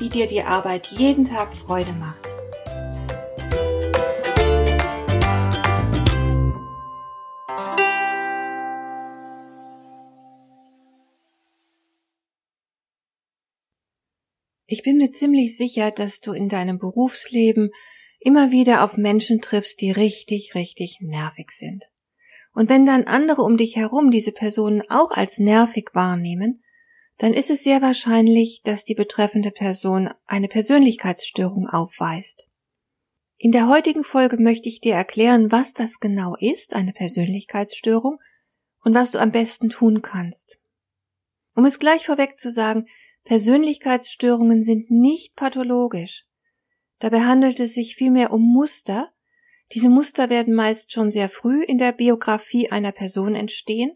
wie dir die Arbeit jeden Tag Freude macht. Ich bin mir ziemlich sicher, dass du in deinem Berufsleben immer wieder auf Menschen triffst, die richtig, richtig nervig sind. Und wenn dann andere um dich herum diese Personen auch als nervig wahrnehmen, dann ist es sehr wahrscheinlich, dass die betreffende Person eine Persönlichkeitsstörung aufweist. In der heutigen Folge möchte ich dir erklären, was das genau ist, eine Persönlichkeitsstörung, und was du am besten tun kannst. Um es gleich vorweg zu sagen, Persönlichkeitsstörungen sind nicht pathologisch. Dabei handelt es sich vielmehr um Muster. Diese Muster werden meist schon sehr früh in der Biografie einer Person entstehen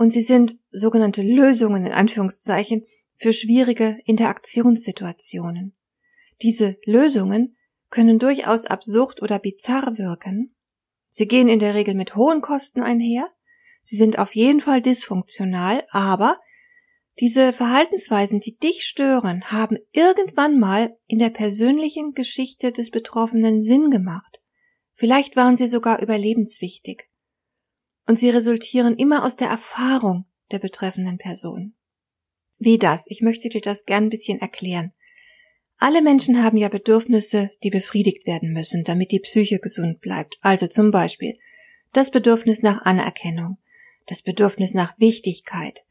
und sie sind sogenannte Lösungen in Anführungszeichen für schwierige Interaktionssituationen. Diese Lösungen können durchaus absurd oder bizarr wirken. Sie gehen in der Regel mit hohen Kosten einher. Sie sind auf jeden Fall dysfunktional, aber diese Verhaltensweisen, die dich stören, haben irgendwann mal in der persönlichen Geschichte des Betroffenen Sinn gemacht. Vielleicht waren sie sogar überlebenswichtig und sie resultieren immer aus der Erfahrung der betreffenden Person. Wie das? Ich möchte dir das gern ein bisschen erklären. Alle Menschen haben ja Bedürfnisse, die befriedigt werden müssen, damit die Psyche gesund bleibt. Also zum Beispiel das Bedürfnis nach Anerkennung, das Bedürfnis nach Wichtigkeit,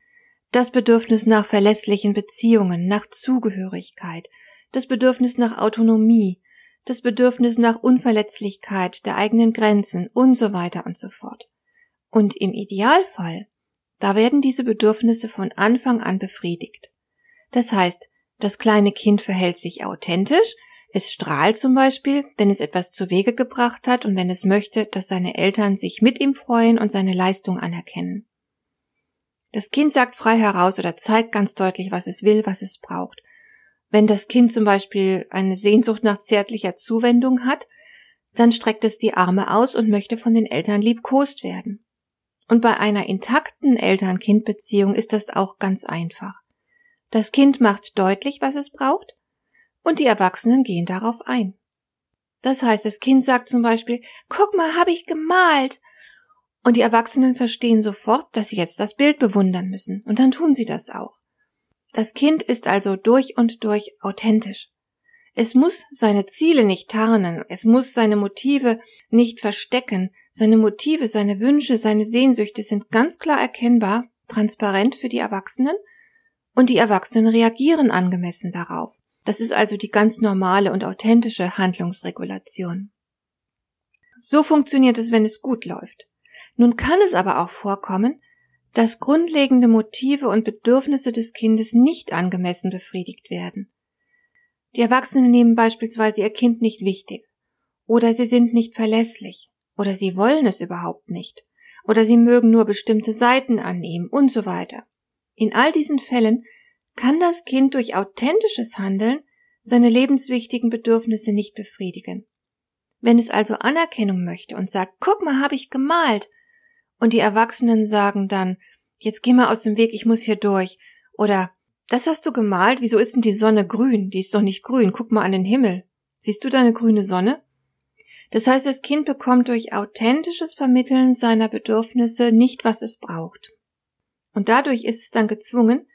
das Bedürfnis nach verlässlichen Beziehungen, nach Zugehörigkeit, das Bedürfnis nach Autonomie, das Bedürfnis nach Unverletzlichkeit der eigenen Grenzen und so weiter und so fort. Und im Idealfall, da werden diese Bedürfnisse von Anfang an befriedigt. Das heißt, das kleine Kind verhält sich authentisch, es strahlt zum Beispiel, wenn es etwas zu Wege gebracht hat und wenn es möchte, dass seine Eltern sich mit ihm freuen und seine Leistung anerkennen. Das Kind sagt frei heraus oder zeigt ganz deutlich, was es will, was es braucht. Wenn das Kind zum Beispiel eine Sehnsucht nach zärtlicher Zuwendung hat, dann streckt es die Arme aus und möchte von den Eltern liebkost werden. Und bei einer intakten Eltern-Kind-Beziehung ist das auch ganz einfach. Das Kind macht deutlich, was es braucht, und die Erwachsenen gehen darauf ein. Das heißt, das Kind sagt zum Beispiel, guck mal, habe ich gemalt. Und die Erwachsenen verstehen sofort, dass sie jetzt das Bild bewundern müssen, und dann tun sie das auch. Das Kind ist also durch und durch authentisch. Es muss seine Ziele nicht tarnen, es muss seine Motive nicht verstecken, seine Motive, seine Wünsche, seine Sehnsüchte sind ganz klar erkennbar, transparent für die Erwachsenen, und die Erwachsenen reagieren angemessen darauf. Das ist also die ganz normale und authentische Handlungsregulation. So funktioniert es, wenn es gut läuft. Nun kann es aber auch vorkommen, dass grundlegende Motive und Bedürfnisse des Kindes nicht angemessen befriedigt werden. Die Erwachsenen nehmen beispielsweise ihr Kind nicht wichtig, oder sie sind nicht verlässlich, oder sie wollen es überhaupt nicht, oder sie mögen nur bestimmte Seiten annehmen und so weiter. In all diesen Fällen kann das Kind durch authentisches Handeln seine lebenswichtigen Bedürfnisse nicht befriedigen. Wenn es also Anerkennung möchte und sagt, guck mal, habe ich gemalt, und die Erwachsenen sagen dann, jetzt geh mal aus dem Weg, ich muss hier durch, oder das hast du gemalt? Wieso ist denn die Sonne grün? Die ist doch nicht grün. Guck mal an den Himmel. Siehst du deine grüne Sonne? Das heißt, das Kind bekommt durch authentisches Vermitteln seiner Bedürfnisse nicht, was es braucht. Und dadurch ist es dann gezwungen,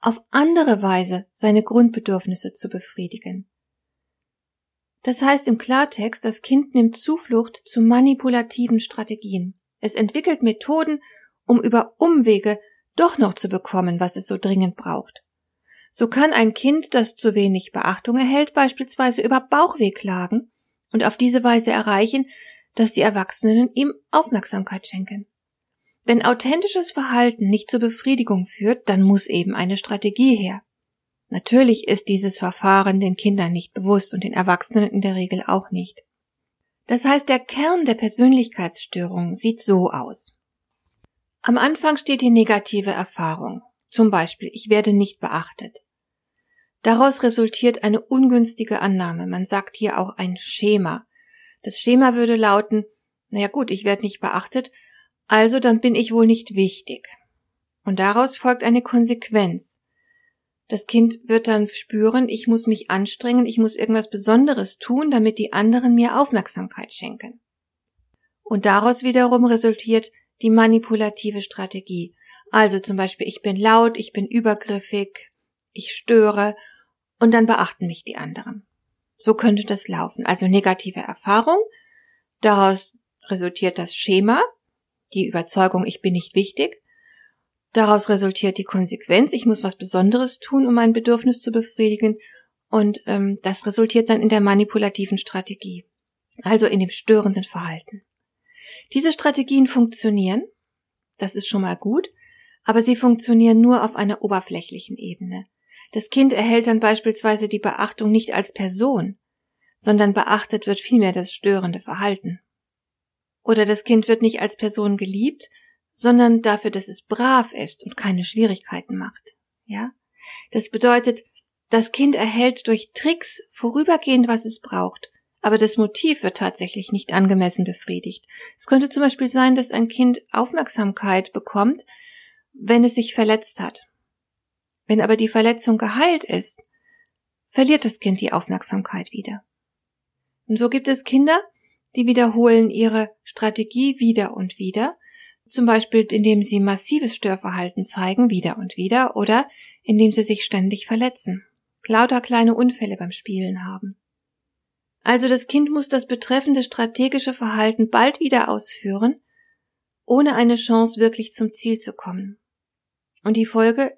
auf andere Weise seine Grundbedürfnisse zu befriedigen. Das heißt im Klartext, das Kind nimmt Zuflucht zu manipulativen Strategien. Es entwickelt Methoden, um über Umwege doch noch zu bekommen, was es so dringend braucht. So kann ein Kind, das zu wenig Beachtung erhält, beispielsweise über Bauchweh klagen und auf diese Weise erreichen, dass die Erwachsenen ihm Aufmerksamkeit schenken. Wenn authentisches Verhalten nicht zur Befriedigung führt, dann muss eben eine Strategie her. Natürlich ist dieses Verfahren den Kindern nicht bewusst und den Erwachsenen in der Regel auch nicht. Das heißt, der Kern der Persönlichkeitsstörung sieht so aus. Am Anfang steht die negative Erfahrung. Zum Beispiel, ich werde nicht beachtet. Daraus resultiert eine ungünstige Annahme. Man sagt hier auch ein Schema. Das Schema würde lauten, naja gut, ich werde nicht beachtet, also dann bin ich wohl nicht wichtig. Und daraus folgt eine Konsequenz. Das Kind wird dann spüren, ich muss mich anstrengen, ich muss irgendwas Besonderes tun, damit die anderen mir Aufmerksamkeit schenken. Und daraus wiederum resultiert die manipulative Strategie. Also zum Beispiel, ich bin laut, ich bin übergriffig, ich störe und dann beachten mich die anderen. So könnte das laufen. Also negative Erfahrung, daraus resultiert das Schema, die Überzeugung, ich bin nicht wichtig, Daraus resultiert die Konsequenz, ich muss was Besonderes tun, um mein Bedürfnis zu befriedigen. Und ähm, das resultiert dann in der manipulativen Strategie, also in dem störenden Verhalten. Diese Strategien funktionieren, das ist schon mal gut, aber sie funktionieren nur auf einer oberflächlichen Ebene. Das Kind erhält dann beispielsweise die Beachtung nicht als Person, sondern beachtet wird vielmehr das störende Verhalten. Oder das Kind wird nicht als Person geliebt, sondern dafür, dass es brav ist und keine Schwierigkeiten macht. Ja? Das bedeutet, das Kind erhält durch Tricks vorübergehend, was es braucht, aber das Motiv wird tatsächlich nicht angemessen befriedigt. Es könnte zum Beispiel sein, dass ein Kind Aufmerksamkeit bekommt, wenn es sich verletzt hat. Wenn aber die Verletzung geheilt ist, verliert das Kind die Aufmerksamkeit wieder. Und so gibt es Kinder, die wiederholen ihre Strategie wieder und wieder, zum Beispiel indem sie massives Störverhalten zeigen, wieder und wieder, oder indem sie sich ständig verletzen, lauter kleine Unfälle beim Spielen haben. Also das Kind muss das betreffende strategische Verhalten bald wieder ausführen, ohne eine Chance wirklich zum Ziel zu kommen. Und die Folge,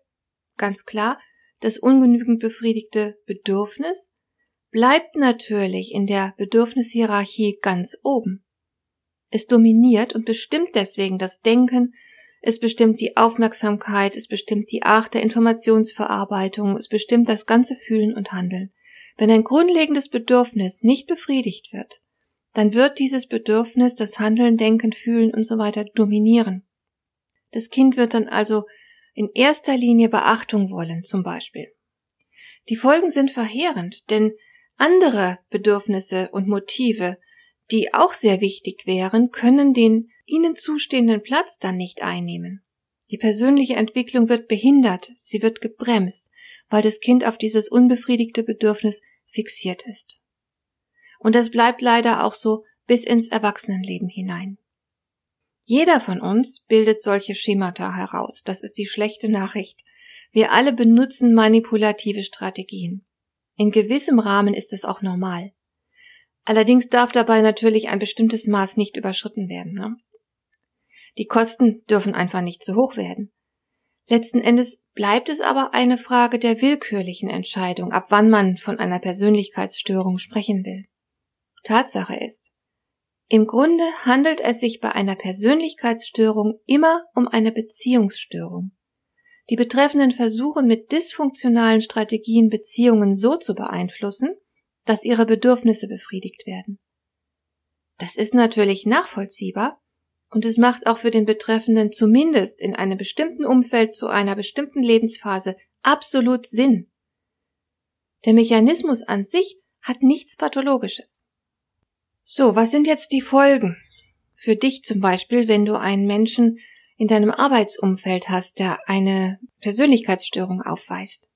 ganz klar, das ungenügend befriedigte Bedürfnis bleibt natürlich in der Bedürfnishierarchie ganz oben. Es dominiert und bestimmt deswegen das Denken, es bestimmt die Aufmerksamkeit, es bestimmt die Art der Informationsverarbeitung, es bestimmt das ganze Fühlen und Handeln. Wenn ein grundlegendes Bedürfnis nicht befriedigt wird, dann wird dieses Bedürfnis das Handeln, Denken, Fühlen und so weiter dominieren. Das Kind wird dann also in erster Linie Beachtung wollen, zum Beispiel. Die Folgen sind verheerend, denn andere Bedürfnisse und Motive die auch sehr wichtig wären, können den ihnen zustehenden Platz dann nicht einnehmen. Die persönliche Entwicklung wird behindert, sie wird gebremst, weil das Kind auf dieses unbefriedigte Bedürfnis fixiert ist. Und das bleibt leider auch so bis ins Erwachsenenleben hinein. Jeder von uns bildet solche Schemata heraus, das ist die schlechte Nachricht. Wir alle benutzen manipulative Strategien. In gewissem Rahmen ist es auch normal. Allerdings darf dabei natürlich ein bestimmtes Maß nicht überschritten werden. Ne? Die Kosten dürfen einfach nicht zu hoch werden. Letzten Endes bleibt es aber eine Frage der willkürlichen Entscheidung, ab wann man von einer Persönlichkeitsstörung sprechen will. Tatsache ist, im Grunde handelt es sich bei einer Persönlichkeitsstörung immer um eine Beziehungsstörung. Die Betreffenden versuchen mit dysfunktionalen Strategien Beziehungen so zu beeinflussen, dass ihre Bedürfnisse befriedigt werden. Das ist natürlich nachvollziehbar und es macht auch für den Betreffenden zumindest in einem bestimmten Umfeld zu einer bestimmten Lebensphase absolut Sinn. Der Mechanismus an sich hat nichts Pathologisches. So, was sind jetzt die Folgen? Für dich zum Beispiel, wenn du einen Menschen in deinem Arbeitsumfeld hast, der eine Persönlichkeitsstörung aufweist.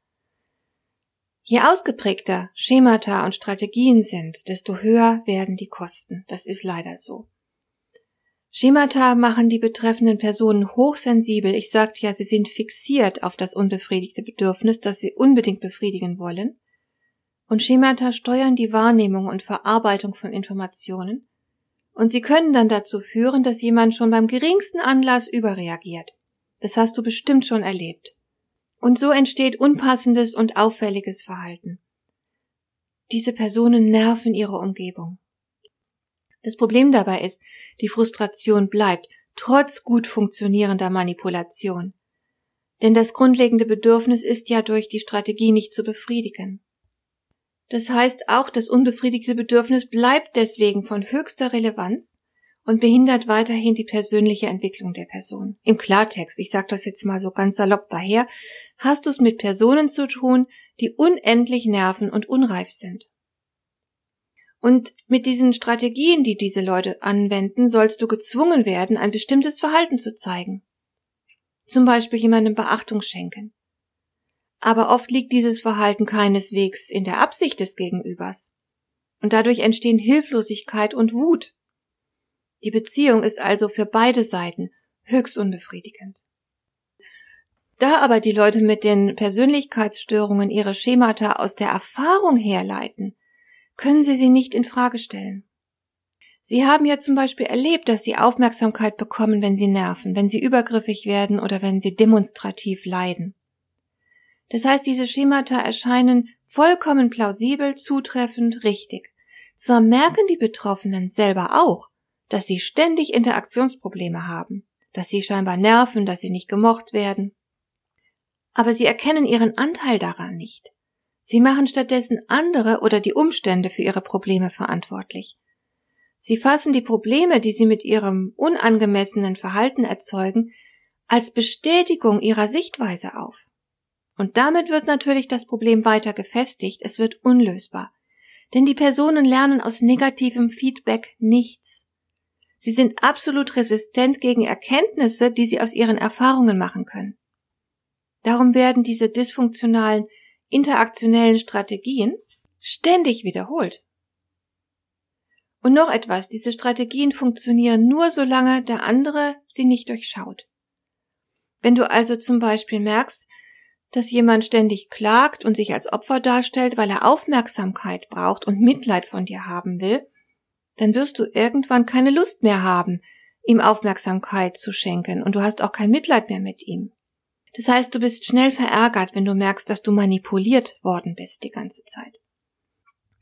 Je ausgeprägter Schemata und Strategien sind, desto höher werden die Kosten. Das ist leider so. Schemata machen die betreffenden Personen hochsensibel. Ich sagte ja, sie sind fixiert auf das unbefriedigte Bedürfnis, das sie unbedingt befriedigen wollen. Und Schemata steuern die Wahrnehmung und Verarbeitung von Informationen. Und sie können dann dazu führen, dass jemand schon beim geringsten Anlass überreagiert. Das hast du bestimmt schon erlebt. Und so entsteht unpassendes und auffälliges Verhalten. Diese Personen nerven ihre Umgebung. Das Problem dabei ist, die Frustration bleibt, trotz gut funktionierender Manipulation. Denn das grundlegende Bedürfnis ist ja durch die Strategie nicht zu befriedigen. Das heißt, auch das unbefriedigte Bedürfnis bleibt deswegen von höchster Relevanz und behindert weiterhin die persönliche Entwicklung der Person. Im Klartext, ich sage das jetzt mal so ganz salopp daher, hast du es mit Personen zu tun, die unendlich nerven und unreif sind. Und mit diesen Strategien, die diese Leute anwenden, sollst du gezwungen werden, ein bestimmtes Verhalten zu zeigen. Zum Beispiel jemandem Beachtung schenken. Aber oft liegt dieses Verhalten keineswegs in der Absicht des Gegenübers. Und dadurch entstehen Hilflosigkeit und Wut. Die Beziehung ist also für beide Seiten höchst unbefriedigend. Da aber die Leute mit den Persönlichkeitsstörungen ihre Schemata aus der Erfahrung herleiten, können sie sie nicht in Frage stellen. Sie haben ja zum Beispiel erlebt, dass sie Aufmerksamkeit bekommen, wenn sie nerven, wenn sie übergriffig werden oder wenn sie demonstrativ leiden. Das heißt, diese Schemata erscheinen vollkommen plausibel, zutreffend, richtig. Zwar merken die Betroffenen selber auch, dass sie ständig Interaktionsprobleme haben, dass sie scheinbar nerven, dass sie nicht gemocht werden. Aber sie erkennen ihren Anteil daran nicht. Sie machen stattdessen andere oder die Umstände für ihre Probleme verantwortlich. Sie fassen die Probleme, die sie mit ihrem unangemessenen Verhalten erzeugen, als Bestätigung ihrer Sichtweise auf. Und damit wird natürlich das Problem weiter gefestigt, es wird unlösbar. Denn die Personen lernen aus negativem Feedback nichts. Sie sind absolut resistent gegen Erkenntnisse, die sie aus ihren Erfahrungen machen können. Darum werden diese dysfunktionalen interaktionellen Strategien ständig wiederholt. Und noch etwas, diese Strategien funktionieren nur solange der andere sie nicht durchschaut. Wenn du also zum Beispiel merkst, dass jemand ständig klagt und sich als Opfer darstellt, weil er Aufmerksamkeit braucht und Mitleid von dir haben will, dann wirst du irgendwann keine Lust mehr haben, ihm Aufmerksamkeit zu schenken und du hast auch kein Mitleid mehr mit ihm. Das heißt, du bist schnell verärgert, wenn du merkst, dass du manipuliert worden bist die ganze Zeit.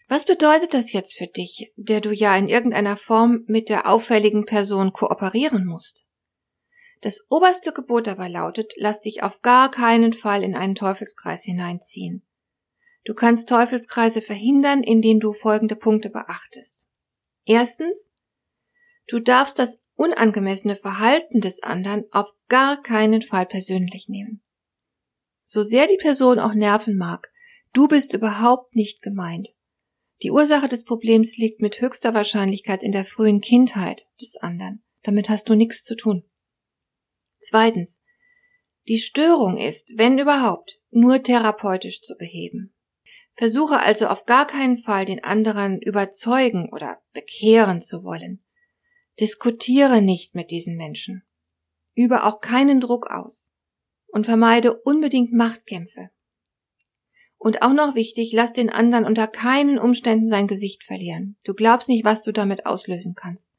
Was bedeutet das jetzt für dich, der du ja in irgendeiner Form mit der auffälligen Person kooperieren musst? Das oberste Gebot dabei lautet, lass dich auf gar keinen Fall in einen Teufelskreis hineinziehen. Du kannst Teufelskreise verhindern, indem du folgende Punkte beachtest. Erstens, du darfst das unangemessene Verhalten des anderen auf gar keinen Fall persönlich nehmen. So sehr die Person auch nerven mag, du bist überhaupt nicht gemeint. Die Ursache des Problems liegt mit höchster Wahrscheinlichkeit in der frühen Kindheit des anderen. Damit hast du nichts zu tun. Zweitens. Die Störung ist, wenn überhaupt, nur therapeutisch zu beheben. Versuche also auf gar keinen Fall den anderen überzeugen oder bekehren zu wollen. Diskutiere nicht mit diesen Menschen. Übe auch keinen Druck aus. Und vermeide unbedingt Machtkämpfe. Und auch noch wichtig, lass den anderen unter keinen Umständen sein Gesicht verlieren. Du glaubst nicht, was du damit auslösen kannst.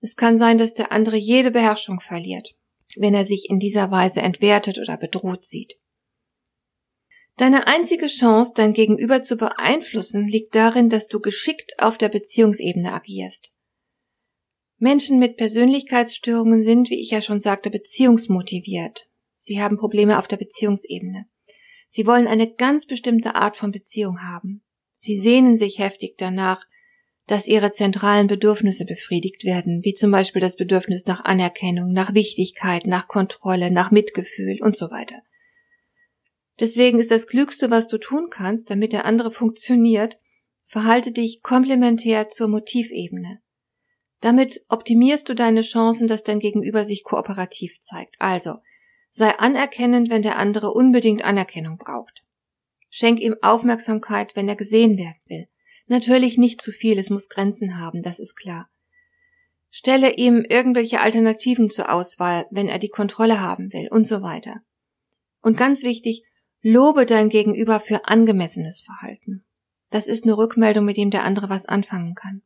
Es kann sein, dass der andere jede Beherrschung verliert, wenn er sich in dieser Weise entwertet oder bedroht sieht. Deine einzige Chance, dein Gegenüber zu beeinflussen, liegt darin, dass du geschickt auf der Beziehungsebene agierst. Menschen mit Persönlichkeitsstörungen sind, wie ich ja schon sagte, beziehungsmotiviert. Sie haben Probleme auf der Beziehungsebene. Sie wollen eine ganz bestimmte Art von Beziehung haben. Sie sehnen sich heftig danach, dass ihre zentralen Bedürfnisse befriedigt werden, wie zum Beispiel das Bedürfnis nach Anerkennung, nach Wichtigkeit, nach Kontrolle, nach Mitgefühl und so weiter. Deswegen ist das Klügste, was du tun kannst, damit der andere funktioniert, verhalte dich komplementär zur Motivebene. Damit optimierst du deine Chancen, dass dein Gegenüber sich kooperativ zeigt. Also, sei anerkennend, wenn der andere unbedingt Anerkennung braucht. Schenk ihm Aufmerksamkeit, wenn er gesehen werden will. Natürlich nicht zu viel, es muss Grenzen haben, das ist klar. Stelle ihm irgendwelche Alternativen zur Auswahl, wenn er die Kontrolle haben will und so weiter. Und ganz wichtig, Lobe dein Gegenüber für angemessenes Verhalten. Das ist eine Rückmeldung, mit dem der andere was anfangen kann.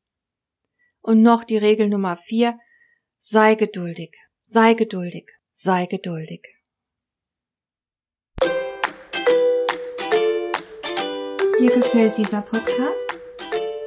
Und noch die Regel Nummer vier. Sei geduldig, sei geduldig, sei geduldig. Dir gefällt dieser Podcast?